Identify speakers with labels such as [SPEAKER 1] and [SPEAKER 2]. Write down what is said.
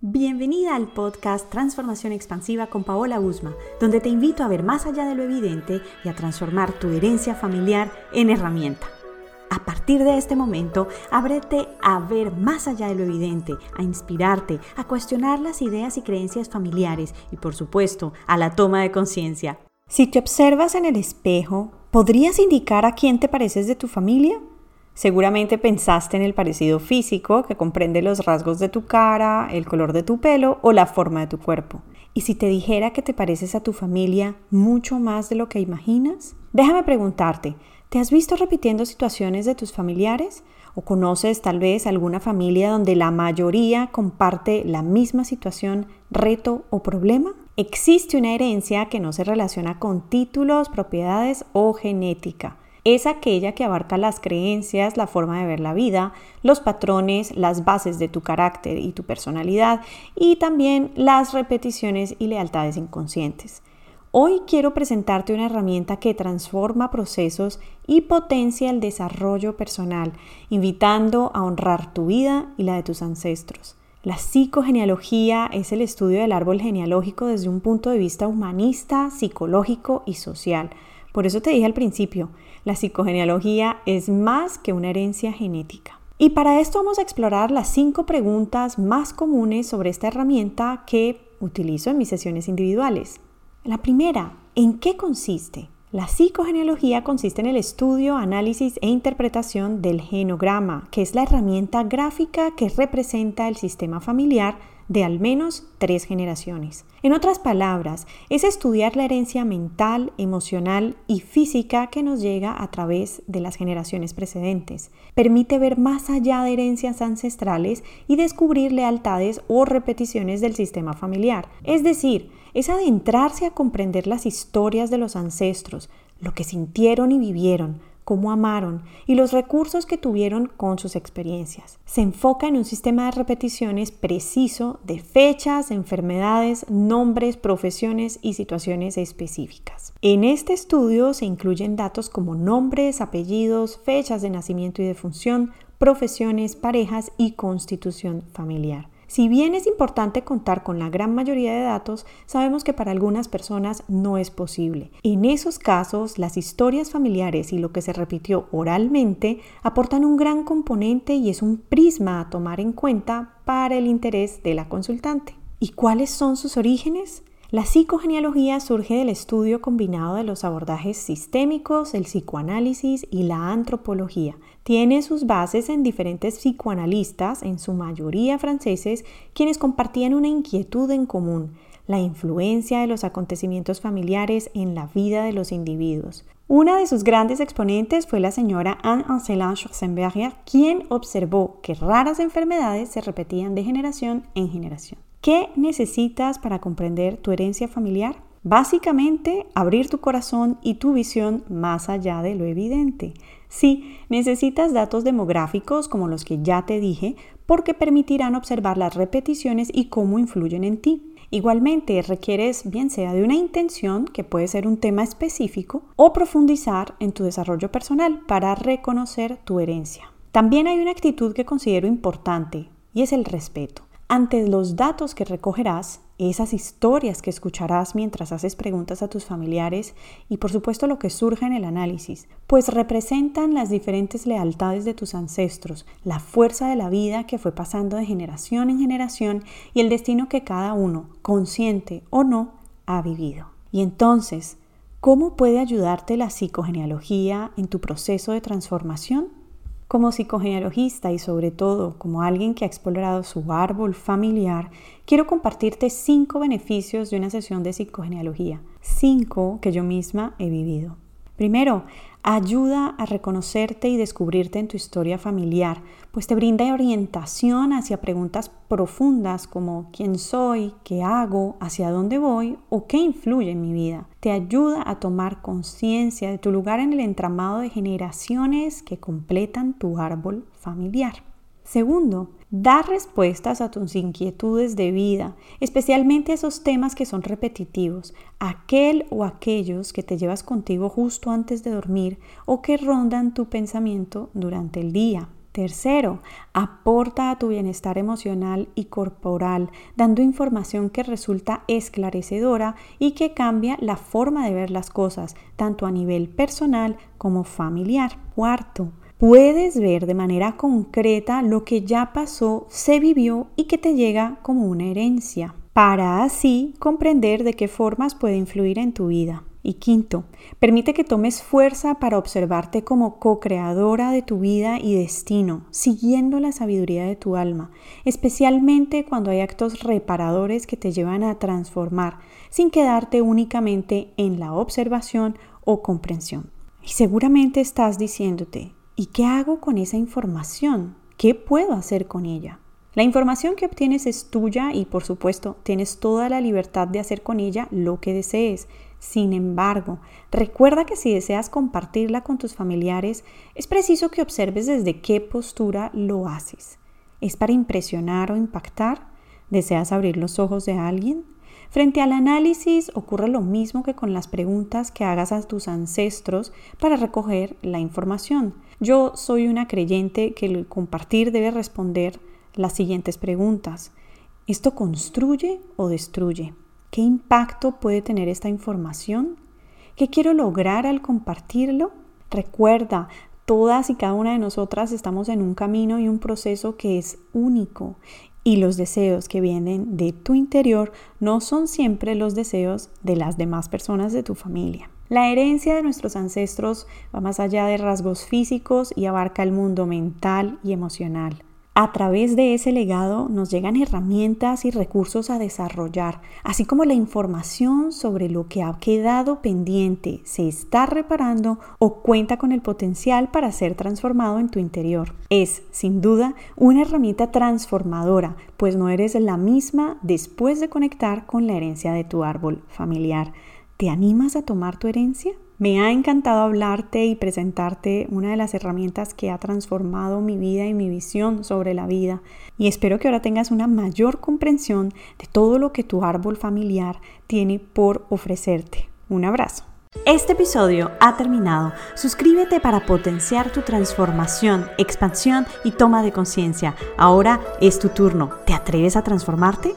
[SPEAKER 1] Bienvenida al podcast Transformación Expansiva con Paola Usma, donde te invito a ver más allá de lo evidente y a transformar tu herencia familiar en herramienta. A partir de este momento, ábrete a ver más allá de lo evidente, a inspirarte, a cuestionar las ideas y creencias familiares y, por supuesto, a la toma de conciencia. Si te observas en el espejo, ¿podrías indicar a quién te pareces de tu familia? Seguramente pensaste en el parecido físico que comprende los rasgos de tu cara, el color de tu pelo o la forma de tu cuerpo. ¿Y si te dijera que te pareces a tu familia mucho más de lo que imaginas? Déjame preguntarte, ¿te has visto repitiendo situaciones de tus familiares? ¿O conoces tal vez alguna familia donde la mayoría comparte la misma situación, reto o problema? Existe una herencia que no se relaciona con títulos, propiedades o genética es aquella que abarca las creencias, la forma de ver la vida, los patrones, las bases de tu carácter y tu personalidad y también las repeticiones y lealtades inconscientes. Hoy quiero presentarte una herramienta que transforma procesos y potencia el desarrollo personal, invitando a honrar tu vida y la de tus ancestros. La psicogenealogía es el estudio del árbol genealógico desde un punto de vista humanista, psicológico y social. Por eso te dije al principio, la psicogenealogía es más que una herencia genética. Y para esto vamos a explorar las cinco preguntas más comunes sobre esta herramienta que utilizo en mis sesiones individuales. La primera, ¿en qué consiste? La psicogenealogía consiste en el estudio, análisis e interpretación del genograma, que es la herramienta gráfica que representa el sistema familiar de al menos tres generaciones. En otras palabras, es estudiar la herencia mental, emocional y física que nos llega a través de las generaciones precedentes. Permite ver más allá de herencias ancestrales y descubrir lealtades o repeticiones del sistema familiar. Es decir, es adentrarse a comprender las historias de los ancestros, lo que sintieron y vivieron, cómo amaron y los recursos que tuvieron con sus experiencias. Se enfoca en un sistema de repeticiones preciso de fechas, enfermedades, nombres, profesiones y situaciones específicas. En este estudio se incluyen datos como nombres, apellidos, fechas de nacimiento y defunción, profesiones, parejas y constitución familiar. Si bien es importante contar con la gran mayoría de datos, sabemos que para algunas personas no es posible. En esos casos, las historias familiares y lo que se repitió oralmente aportan un gran componente y es un prisma a tomar en cuenta para el interés de la consultante. ¿Y cuáles son sus orígenes? La psicogenealogía surge del estudio combinado de los abordajes sistémicos, el psicoanálisis y la antropología. Tiene sus bases en diferentes psicoanalistas, en su mayoría franceses, quienes compartían una inquietud en común, la influencia de los acontecimientos familiares en la vida de los individuos. Una de sus grandes exponentes fue la señora Anne Ancelin Schwarzenberger, quien observó que raras enfermedades se repetían de generación en generación. ¿Qué necesitas para comprender tu herencia familiar? Básicamente, abrir tu corazón y tu visión más allá de lo evidente. Sí, necesitas datos demográficos como los que ya te dije, porque permitirán observar las repeticiones y cómo influyen en ti. Igualmente, requieres bien sea de una intención, que puede ser un tema específico, o profundizar en tu desarrollo personal para reconocer tu herencia. También hay una actitud que considero importante y es el respeto. Ante los datos que recogerás, esas historias que escucharás mientras haces preguntas a tus familiares y por supuesto lo que surja en el análisis, pues representan las diferentes lealtades de tus ancestros, la fuerza de la vida que fue pasando de generación en generación y el destino que cada uno, consciente o no, ha vivido. Y entonces, ¿cómo puede ayudarte la psicogenealogía en tu proceso de transformación? Como psicogenealogista y sobre todo como alguien que ha explorado su árbol familiar, quiero compartirte cinco beneficios de una sesión de psicogenealogía, cinco que yo misma he vivido. Primero, ayuda a reconocerte y descubrirte en tu historia familiar, pues te brinda orientación hacia preguntas profundas como quién soy, qué hago, hacia dónde voy o qué influye en mi vida. Te ayuda a tomar conciencia de tu lugar en el entramado de generaciones que completan tu árbol familiar. Segundo, da respuestas a tus inquietudes de vida, especialmente esos temas que son repetitivos, aquel o aquellos que te llevas contigo justo antes de dormir o que rondan tu pensamiento durante el día. Tercero, aporta a tu bienestar emocional y corporal, dando información que resulta esclarecedora y que cambia la forma de ver las cosas, tanto a nivel personal como familiar. Cuarto, puedes ver de manera concreta lo que ya pasó, se vivió y que te llega como una herencia, para así comprender de qué formas puede influir en tu vida. Y quinto, permite que tomes fuerza para observarte como co-creadora de tu vida y destino, siguiendo la sabiduría de tu alma, especialmente cuando hay actos reparadores que te llevan a transformar, sin quedarte únicamente en la observación o comprensión. Y seguramente estás diciéndote, ¿y qué hago con esa información? ¿Qué puedo hacer con ella? La información que obtienes es tuya y por supuesto tienes toda la libertad de hacer con ella lo que desees sin embargo, recuerda que si deseas compartirla con tus familiares, es preciso que observes desde qué postura lo haces. ¿Es para impresionar o impactar? ¿Deseas abrir los ojos de alguien? Frente al análisis ocurre lo mismo que con las preguntas que hagas a tus ancestros para recoger la información. Yo soy una creyente que el compartir debe responder las siguientes preguntas. ¿Esto construye o destruye? ¿Qué impacto puede tener esta información? ¿Qué quiero lograr al compartirlo? Recuerda, todas y cada una de nosotras estamos en un camino y un proceso que es único y los deseos que vienen de tu interior no son siempre los deseos de las demás personas de tu familia. La herencia de nuestros ancestros va más allá de rasgos físicos y abarca el mundo mental y emocional. A través de ese legado nos llegan herramientas y recursos a desarrollar, así como la información sobre lo que ha quedado pendiente, se está reparando o cuenta con el potencial para ser transformado en tu interior. Es, sin duda, una herramienta transformadora, pues no eres la misma después de conectar con la herencia de tu árbol familiar. ¿Te animas a tomar tu herencia? Me ha encantado hablarte y presentarte una de las herramientas que ha transformado mi vida y mi visión sobre la vida y espero que ahora tengas una mayor comprensión de todo lo que tu árbol familiar tiene por ofrecerte. Un abrazo. Este episodio ha terminado. Suscríbete para potenciar tu transformación, expansión y toma de conciencia. Ahora es tu turno. ¿Te atreves a transformarte?